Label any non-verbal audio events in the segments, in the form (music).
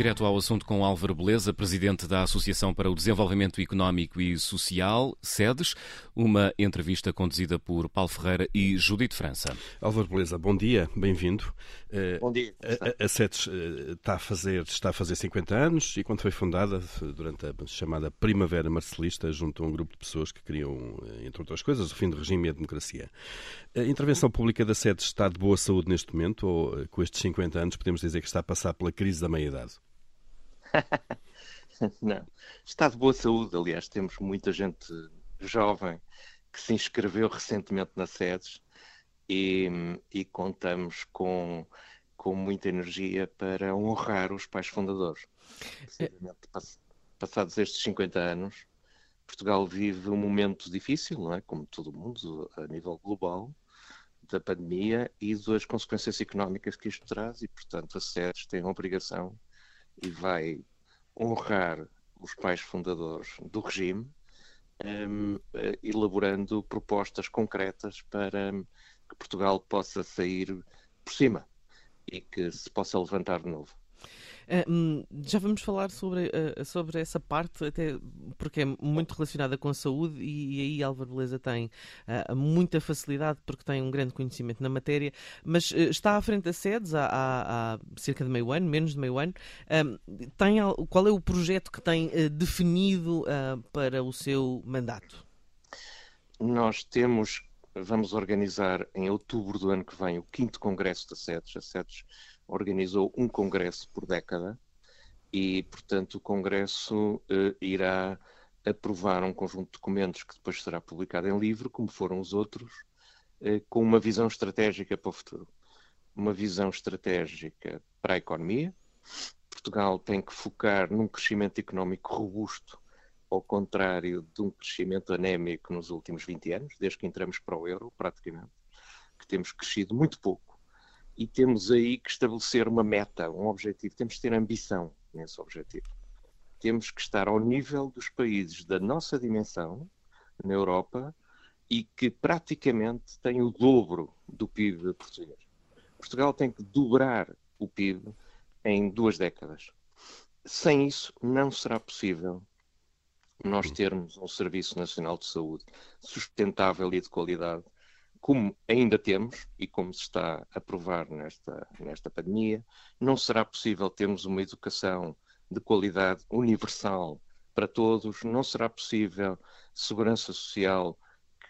Direto ao assunto com Álvaro Beleza, presidente da Associação para o Desenvolvimento Económico e Social, SEDES, uma entrevista conduzida por Paulo Ferreira e Judite França. Álvaro Beleza, bom dia, bem-vindo. Eh, bom dia. A, a SEDES eh, está a, fazer, está a fazer 50 anos e quando foi fundada, durante a chamada Primavera Marcelista, junto a um grupo de pessoas que queriam, eh, entre outras coisas, o fim do regime e a democracia. A intervenção pública da SEDES está de boa saúde neste momento ou com estes 50 anos podemos dizer que está a passar pela crise da meia-idade? (laughs) Não. Está de boa saúde, aliás, temos muita gente jovem que se inscreveu recentemente na SEDES e, e contamos com, com muita energia para honrar os pais fundadores. Passados estes 50 anos, Portugal vive um momento difícil, não é? como todo mundo, a nível global, da pandemia e das consequências económicas que isto traz, e, portanto, a SEDES tem a obrigação e vai honrar os pais fundadores do regime, um, eh, elaborando propostas concretas para que Portugal possa sair por cima e que se possa levantar de novo. Ah, hum, já vamos falar sobre, uh, sobre essa parte, até porque é muito relacionada com a saúde, e, aí Álvaro Beleza tem uh, muita facilidade porque tem um grande conhecimento na matéria, mas está à frente da SEDES há, há, há, cerca de meio ano, menos de meio ano. tem, qual é o projeto que tem definido para o seu mandato? Nós temos, vamos organizar em outubro do ano que vem o quinto congresso da SEDES. A SEDES organizou um congresso por década e, portanto, o congresso eh, irá aprovar um conjunto de documentos que depois será publicado em livro, como foram os outros, eh, com uma visão estratégica para o futuro. Uma visão estratégica para a economia. Portugal tem que focar num crescimento económico robusto, ao contrário de um crescimento anémico nos últimos 20 anos, desde que entramos para o euro, praticamente, que temos crescido muito pouco e temos aí que estabelecer uma meta, um objetivo. Temos que ter ambição nesse objetivo. Temos que estar ao nível dos países da nossa dimensão na Europa e que praticamente têm o dobro do PIB português. Portugal tem que dobrar o PIB em duas décadas. Sem isso, não será possível nós termos um Serviço Nacional de Saúde sustentável e de qualidade como ainda temos e como se está a provar nesta, nesta pandemia, não será possível termos uma educação de qualidade universal para todos, não será possível segurança social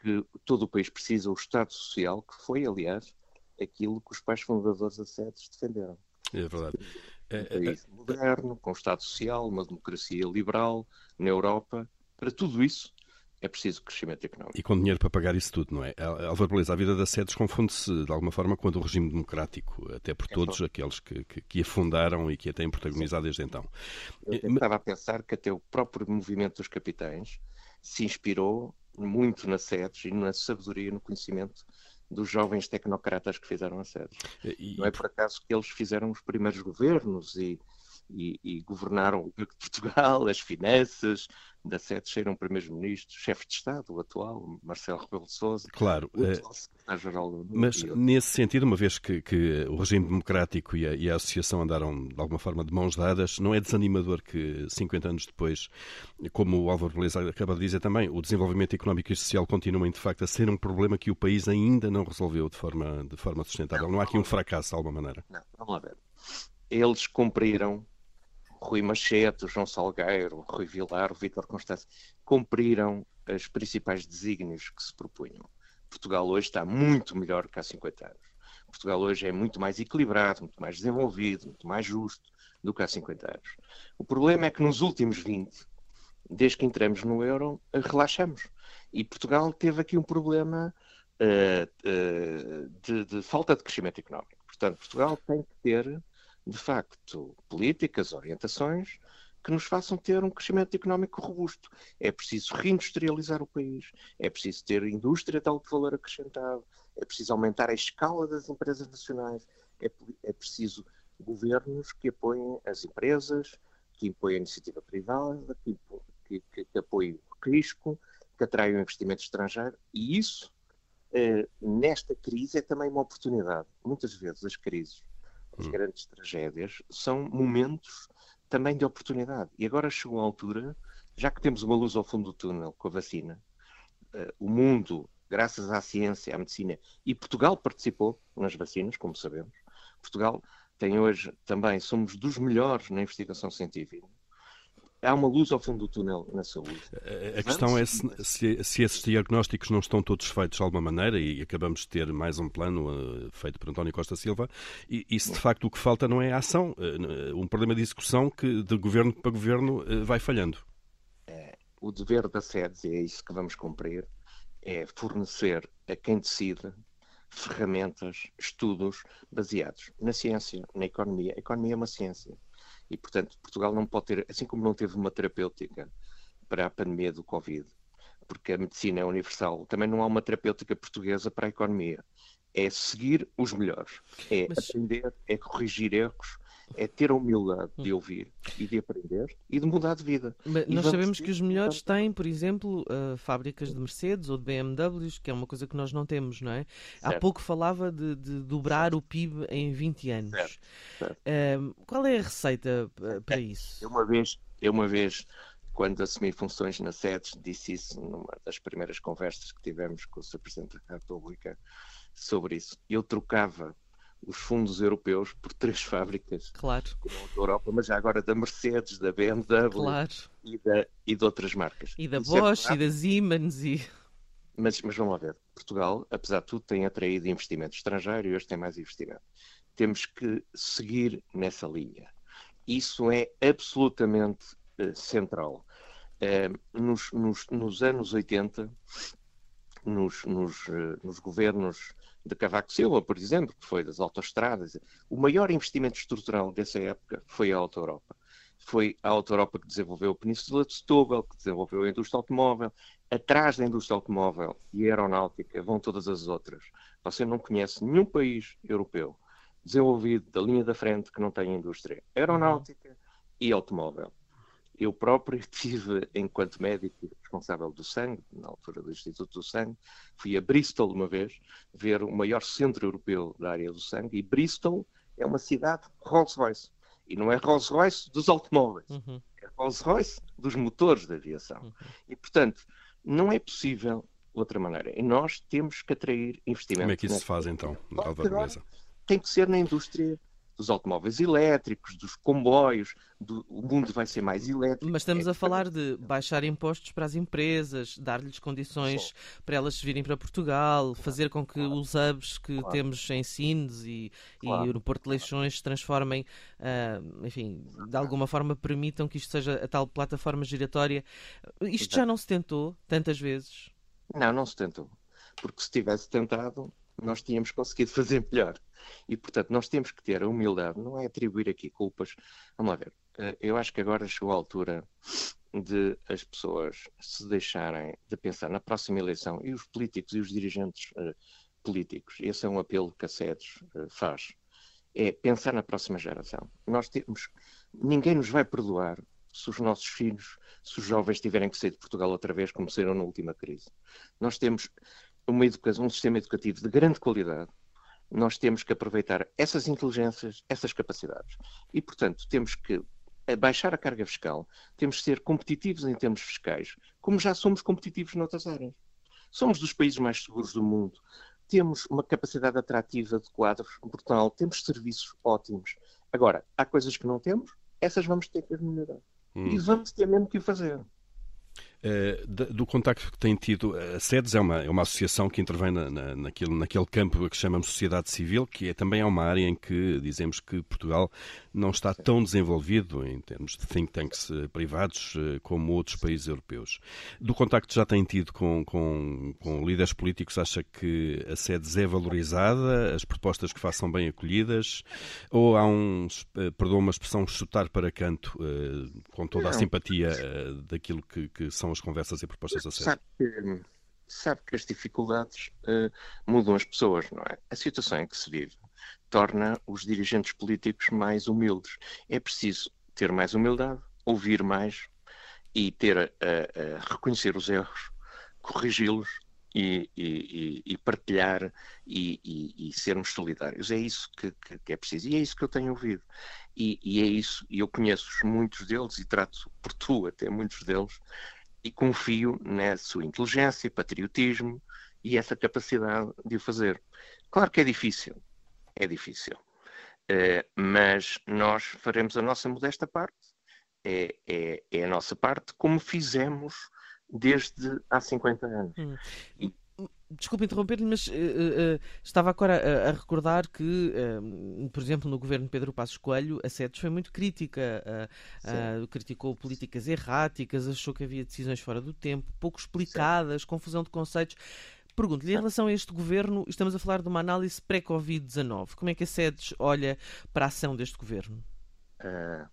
que todo o país precisa, o Estado Social, que foi, aliás, aquilo que os pais fundadores da SEDES defenderam. É verdade. Um é, país é, moderno, com Estado Social, uma democracia liberal na Europa. Para tudo isso, é preciso crescimento económico. E com dinheiro para pagar isso tudo, não é? Álvaro Beleza, a vida da SEDES confunde-se de alguma forma com a do regime democrático, até por é todos aqueles que, que, que, afundaram e que a têm protagonizado desde então. Eu estava a pensar que até o próprio movimento dos capitães se inspirou muito na SEDES e na sabedoria, no conhecimento dos jovens tecnocratas que fizeram a SEDES. E... Não é por acaso que eles fizeram os primeiros governos e, e, e governaram o Banco de Portugal, as finanças, da sede saíram primeiros-ministros, chefe de Estado, o atual, Marcelo Rebelo de Sousa, claro, o atual secretário-geral do Mas nesse sentido, uma vez que, que o regime democrático e a, e a, associação andaram de alguma forma de mãos dadas, não é desanimador que 50 anos depois, como o Álvaro Beleza acaba de dizer também, o desenvolvimento económico e social continuem de facto a ser um problema que o país ainda não resolveu de forma, de forma sustentável. Não, não há aqui um fracasso de alguma maneira. Não, vamos lá ver. Eles cumpriram Rui Machete, João Salgueiro, Rui Vilar, Vítor Constância, cumpriram os principais desígnios que se propunham. Portugal hoje está muito melhor que há 50 anos. Portugal hoje é muito mais equilibrado, muito mais desenvolvido, muito mais justo do que há 50 anos. O problema é que nos últimos 20, desde que entramos no euro, relaxamos. E Portugal teve aqui um problema uh, uh, de, de falta de crescimento económico. Portanto, Portugal tem que ter de facto, políticas, orientações que nos façam ter um crescimento económico robusto. É preciso reindustrializar o país, é preciso ter indústria de alto valor acrescentado, é preciso aumentar a escala das empresas nacionais, é, é preciso governos que apoiem as empresas, que apoiem a iniciativa privada, que, que, que, apoiem o risco, que atraiam investimento estrangeiro, e isso, eh, nesta crise, é também uma oportunidade. Muitas vezes as crises as hum. grandes tragédias, são momentos também de oportunidade. E agora chegou a altura, já que temos uma luz ao fundo do túnel com a vacina, uh, o mundo, graças à ciência, à medicina, e Portugal participou nas vacinas, como sabemos. Portugal tem hoje também, somos dos melhores na investigação científica há uma luz ao fundo do túnel na saúde. A, questão é se, se, se, esses diagnósticos não estão todos feitos de alguma maneira, e acabamos de ter mais um plano uh, feito por António Costa Silva, e, e, se de facto o que falta não é a ação, uh, um problema de execução que de governo para governo uh, vai falhando. É, o dever da SEDES, e é isso que vamos cumprir, é fornecer a quem decide ferramentas, estudos baseados na ciência, na economia. A economia é uma ciência e, portanto, Portugal não pode ter, assim como não teve uma terapêutica para a pandemia do Covid, porque a medicina é universal, também não há uma terapêutica portuguesa para a economia. É seguir os melhores, é Mas... aprender, é corrigir erros, é ter a humildade de hum. ouvir e de aprender e de mudar de vida. Mas nós sabemos que os melhores têm, por exemplo, uh, fábricas de Mercedes ou de BMWs, que é uma coisa que nós não temos, não é? Certo. Há pouco falava de, de dobrar certo. o PIB em 20 anos. Certo. Uh, qual é a receita eh, para isso? Eu uma vez, eu uma vez quando assumi funções na SEDES, disse isso numa das primeiras conversas que tivemos com o Sr. Presidente da República sobre isso. Eu trocava os fundos europeus por três (laughs) fábricas claro. da Europa, mas já agora da Mercedes, da BMW claro. e, da, e de outras marcas. E da é Bosch e da Siemens. E... Mas, mas vamos lá ver, Portugal, apesar de tudo, tem atraído investimento estrangeiro e hoje tem mais investimento. Temos que seguir nessa linha. Isso é absolutamente uh, central. Uh, nos, nos, nos, anos 80, nos, nos, uh, nos governos de Cavaco Silva, por exemplo, que foi das autoestradas. O maior investimento estrutural dessa época foi a Auto Europa. Foi a Auto Europa que desenvolveu a Península de Setúbal, que desenvolveu a indústria automóvel. Atrás da indústria automóvel e aeronáutica vão todas as outras. Você não conhece nenhum país europeu desenvolvido da linha da frente que não tenha indústria aeronáutica e automóvel. Eu próprio (laughs) tive, enquanto médico responsável do sangue, na altura do Instituto do Sangue, fui a Bristol uma vez ver o maior centro europeu da área do sangue e Bristol é uma cidade Rolls-Royce. E não é Rolls-Royce dos automóveis, uhum. é Rolls-Royce dos motores da aviação. Uhum. E, portanto, não é possível outra maneira. E nós temos que atrair investimento. Como é que isso se faz então, Álvaro Tem que ser na indústria dos automóveis elétricos, dos comboios, do, o mundo vai ser mais elétrico. Mas estamos é a falar de baixar impostos para as empresas, dar-lhes condições Sim. para elas virem para Portugal, fazer com que claro. os hubs que claro. temos em Sines e, claro. e, no Porto de Leixões se transformem, uh, enfim, de alguma forma permitam que isto seja a tal plataforma giratória. Isto já não se tentou tantas vezes? Não, não se tentou. Porque se tivesse tentado, nós tínhamos conseguido (laughs) fazer melhor. E, portanto, nós temos que ter a humildade, não é atribuir aqui culpas. Vamos lá ver. Eh, eu acho que agora chegou a altura de as pessoas se deixarem de pensar na próxima eleição e os políticos e os dirigentes uh, políticos. Esse é um apelo que a SEDES uh, faz. É pensar na próxima geração. Nós temos. Ninguém nos vai perdoar se os nossos filhos, se os jovens tiverem que sair de Portugal outra vez, como saíram na última crise. Nós temos uma educação, um sistema educativo de grande qualidade, nós temos que aproveitar essas inteligências, essas capacidades. E, portanto, temos que baixar a carga fiscal, temos que ser competitivos em termos fiscais, como já somos competitivos noutras áreas. Somos dos países mais seguros do mundo, temos uma capacidade atrativa de quadros brutal, temos serviços ótimos. Agora, há coisas que não temos, essas vamos ter que melhorar. Hum. E vamos ter mesmo que fazer. Uh, do contacto que tem tido, a SEDES é uma, é uma associação que intervém na, na, naquele, naquele campo que chamamos sociedade civil, que é também é uma área em que dizemos que Portugal não está tão desenvolvido em termos de think tanks eh, privados uh, como outros países europeus. Do contacto que já tem tido com, com, com líderes políticos, acha que a SEDES é valorizada, as propostas que façam bem acolhidas, ou há um, uh, perdoa uma expressão, chutar para canto, com toda a simpatia daquilo que, que são as conversas e propostas a sério? Sabe que, sabe que as dificuldades uh, mudam as pessoas, não é? A situação em que se vive torna os dirigentes políticos mais humildes. É preciso ter mais humildade, ouvir mais e ter a, a, a reconhecer os erros, corrigi-los e, e, e partilhar e, sermos solidários. É isso que, que, que, é preciso e é isso que eu tenho ouvido. E, é isso, e eu conheço muitos deles e trato por tu até muitos deles e confio na sua inteligência, patriotismo e essa capacidade de o fazer. Claro que é difícil, é difícil, uh, mas nós faremos a nossa modesta parte, é, é, é a nossa parte, como fizemos desde há 50 anos. Hum. E... Desculpe interromper-lhe, mas uh, uh, estava agora a, a recordar que, uh, por exemplo, no governo Pedro Passos Coelho, a SEDES foi muito crítica, criticou políticas erráticas, achou que havia decisões fora do tempo, pouco explicadas, Sim. confusão de conceitos. Pergunto-lhe, em relação a este governo, estamos a falar de uma análise pré-Covid-19. Como é que a SEDES olha para a ação deste governo? Uh,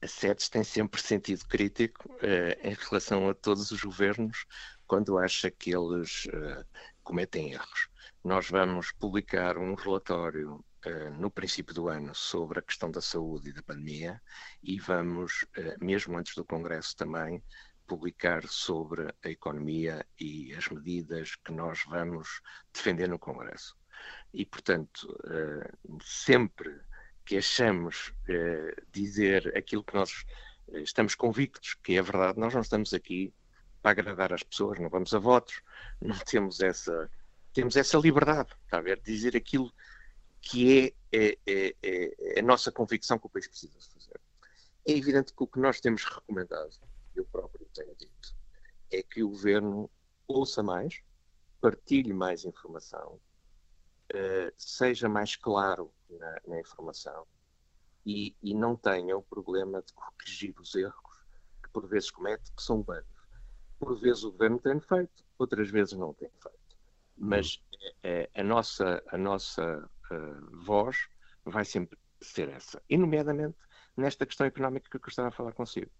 a SEDES tem sempre sentido crítico uh, em relação a todos os governos quando acha que eles uh, cometem erros. Nós vamos publicar um relatório no princípio do ano sobre a questão da saúde e da pandemia e vamos, mesmo antes do Congresso também, publicar sobre a economia e as medidas que nós vamos defender no Congresso. E, portanto, sempre que achamos eh, dizer aquilo que nós eh, estamos convictos que é verdade, nós não estamos aqui para agradar as pessoas, não vamos a votos, não (laughs) temos essa, temos essa liberdade, está a ver, dizer aquilo que é, é, é, é, a nossa convicção que o país precisa fazer. É evidente que o que nós temos recomendado, eu próprio tenho dito, é que o governo ouça mais, partilhe mais informação, uh, seja mais claro na, na informação e, e, não tenha o problema de corrigir os erros que por vezes comete, que são humanos. Por vezes o governo tem feito, outras vezes não tem feito. Mas é, a nossa, a nossa uh, voz vai sempre ser essa. E, nomeadamente, nesta questão económica que eu estava a falar consigo.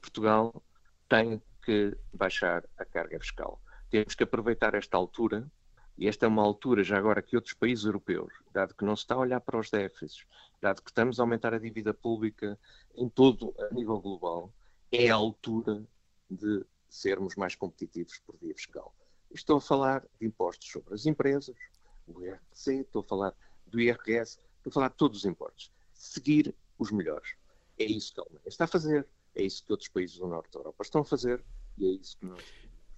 Portugal tem que baixar a carga fiscal. Temos que aproveitar esta altura e esta é uma altura, já agora, que outros países europeus, dado que não se está a olhar para os déficits, dado que estamos a aumentar a dívida pública em todo a nível global, é a altura de sermos mais competitivos por via fiscal. Estou a falar de impostos sobre as empresas, o IRC, estou a falar do IRS, estou a falar de todos os impostos. Seguir os melhores. É isso que a Alemanha está a fazer, é isso que outros países do Norte da Europa estão a fazer e é isso que nós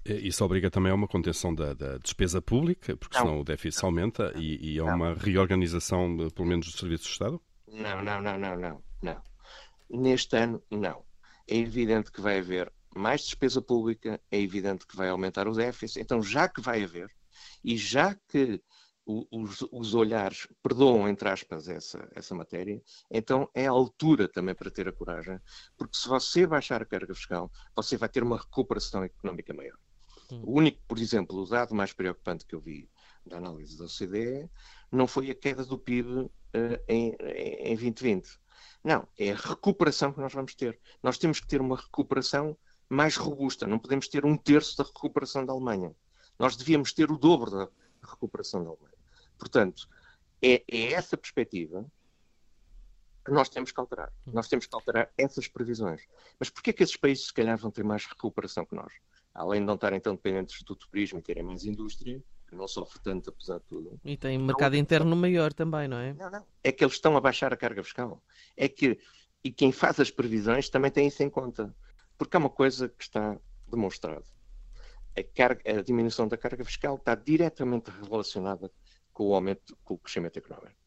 é, isso obriga também a uma contenção da, da despesa pública, porque não. senão o déficit aumenta e, e a uma reorganização, pelo menos, dos serviços do Estado? Não, não, não, não, não, não. Neste ano, não. É evidente que vai haver mais despesa pública, é evidente que vai aumentar o déficit. Então, já que vai haver, e já que os, os, olhares perdoam, entre aspas, essa, essa matéria, então é a altura também para ter a coragem, porque se você baixar a carga fiscal, você vai ter uma recuperação económica maior. O único, por exemplo, o dado mais preocupante que eu vi da análise da OCDE não foi a queda do PIB uh, em, em 2020. Não, é a recuperação que nós vamos ter. Nós temos que ter uma recuperação mais robusta. Não podemos ter um terço da recuperação da Alemanha. Nós devíamos ter o dobro da recuperação da Alemanha. Portanto, é, é essa perspectiva que nós temos que alterar. Nós temos que alterar essas previsões. Mas porquê é que esses países, se calhar, vão ter mais recuperação que nós? além de não estarem tão dependentes do turismo e terem mais indústria, que não sofre tanto apesar de tudo. E tem mercado não, interno maior também, não é? Não, não. É que eles estão a baixar a carga fiscal. É que, e quem faz as previsões também tem isso em conta. Porque há uma coisa que está demonstrada. A, carga, a diminuição da carga fiscal está diretamente relacionada com o aumento, com o crescimento económico.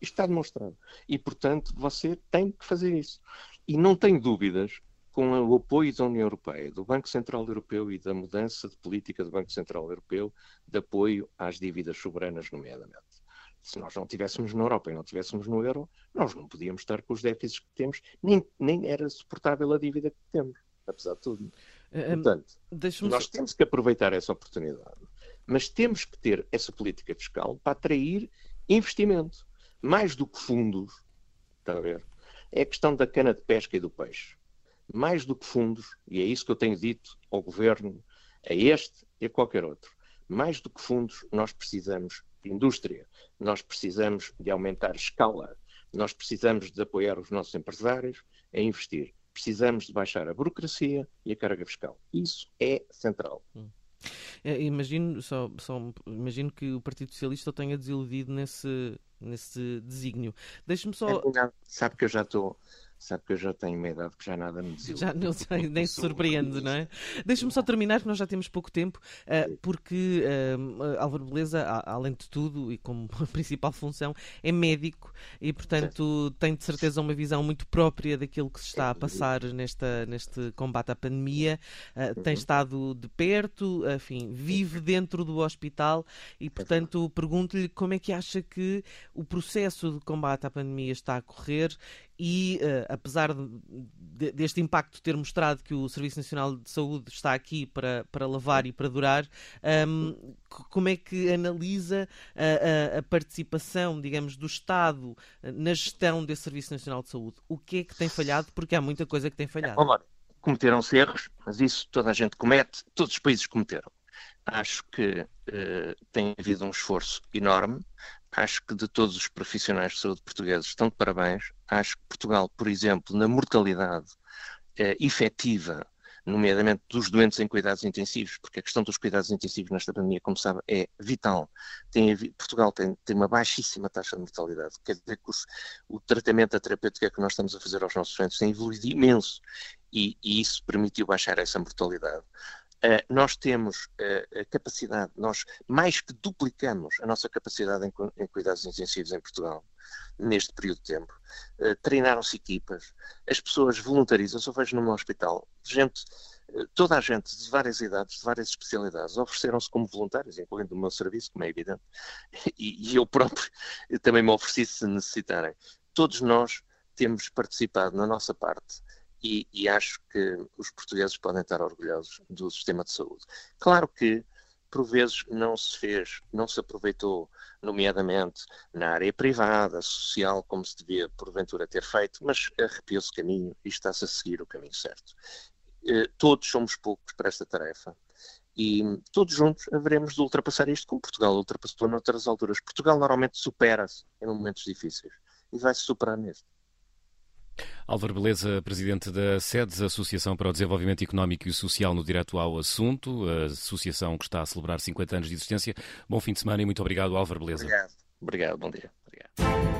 Isto está demonstrado. E, portanto, você tem que fazer isso. E não tenho dúvidas com o apoio da União Europeia, do Banco Central Europeu e da mudança de política do Banco Central Europeu de apoio às dívidas soberanas, nomeadamente. Se nós não estivéssemos na Europa e não estivéssemos no euro, nós não podíamos estar com os déficits que temos, nem, nem era suportável a dívida que temos, apesar de tudo. Uh, Portanto, nós temos que aproveitar essa oportunidade, mas temos que ter essa política fiscal para atrair investimento, mais do que fundos, está a ver? É a questão da cana de pesca e do peixe mais do que fundos, e é isso que eu tenho dito ao governo, a este e a qualquer outro, mais do que fundos, nós precisamos de indústria, nós precisamos de aumentar escala, nós precisamos de apoiar os nossos empresários a investir, precisamos de baixar a burocracia e a carga fiscal. Isso é central. Hum. É, imagino, só, só, imagino que o Partido Socialista o tenha desiludido nesse, nesse desígnio. Deixe-me só. É, sabe que eu já estou Sabe que eu já tenho uma idade que já nada me desilude. Já não (laughs) sei, nem se surpreende, não é? Deixa-me só terminar, que nós já temos pouco tempo, uh, porque uh, Álvaro Beleza, além de tudo, e como (laughs) principal função, é médico e, portanto, tem de certeza uma visão muito própria daquilo que se está a passar nesta, neste combate à pandemia. Uh, tem uhum. estado de perto, enfim, vive dentro do hospital e, portanto, pergunto-lhe como é que acha que o processo de combate à pandemia está a correr e uh, apesar de, deste impacto ter mostrado que o Serviço Nacional de Saúde está aqui para, para lavar e para durar, um, ehm, como é que analisa a, a, a, participação, digamos, do Estado eh, na gestão desse Serviço Nacional de Saúde? O que é que tem falhado? Porque há muita coisa que tem falhado. É, cometeram-se erros, mas isso toda a gente comete, todos os países cometeram. Acho que uh, tem havido um esforço enorme acho que de todos os profissionais de saúde portugueses estão de parabéns. Acho que Portugal, por exemplo, na mortalidade eh, efetiva, nomeadamente dos doentes em cuidados intensivos, porque a questão dos cuidados intensivos nesta pandemia, como sabe, é vital. Tem, Portugal tem, tem, uma baixíssima taxa de mortalidade, quer dizer que os, o tratamento, a terapêutica que nós estamos a fazer aos nossos doentes tem evoluído imenso e, e isso permitiu baixar essa mortalidade. Uh, nós temos uh, a capacidade, nós mais que duplicamos a nossa capacidade em, cuidados intensivos em Portugal neste período de tempo. Uh, Treinaram-se equipas, as pessoas voluntarizam-se. Eu vejo meu hospital gente, toda a gente de várias idades, de várias especialidades, ofereceram-se como voluntários, incluindo o meu serviço, como é evidente, (laughs) e, e eu próprio (laughs) também me ofereci se necessitarem. Todos nós temos participado na nossa parte e, e, acho que os portugueses podem estar orgulhosos do sistema de saúde. Claro que, por vezes, não se fez, não se aproveitou, nomeadamente na área privada, social, como se devia, porventura, ter feito, mas arrepiou-se caminho e está-se a seguir o caminho certo. Eh, todos somos poucos para esta tarefa e todos juntos haveremos de ultrapassar isto, como Portugal ultrapassou noutras alturas. Portugal normalmente supera-se em momentos difíceis e vai-se superar neste. Álvaro Beleza, presidente da SEDES, Associação para o Desenvolvimento Económico e Social, no direto ao assunto, a associação que está a celebrar 50 anos de existência. Bom fim de semana e muito obrigado, Álvaro Beleza. Obrigado, obrigado bom dia. Obrigado.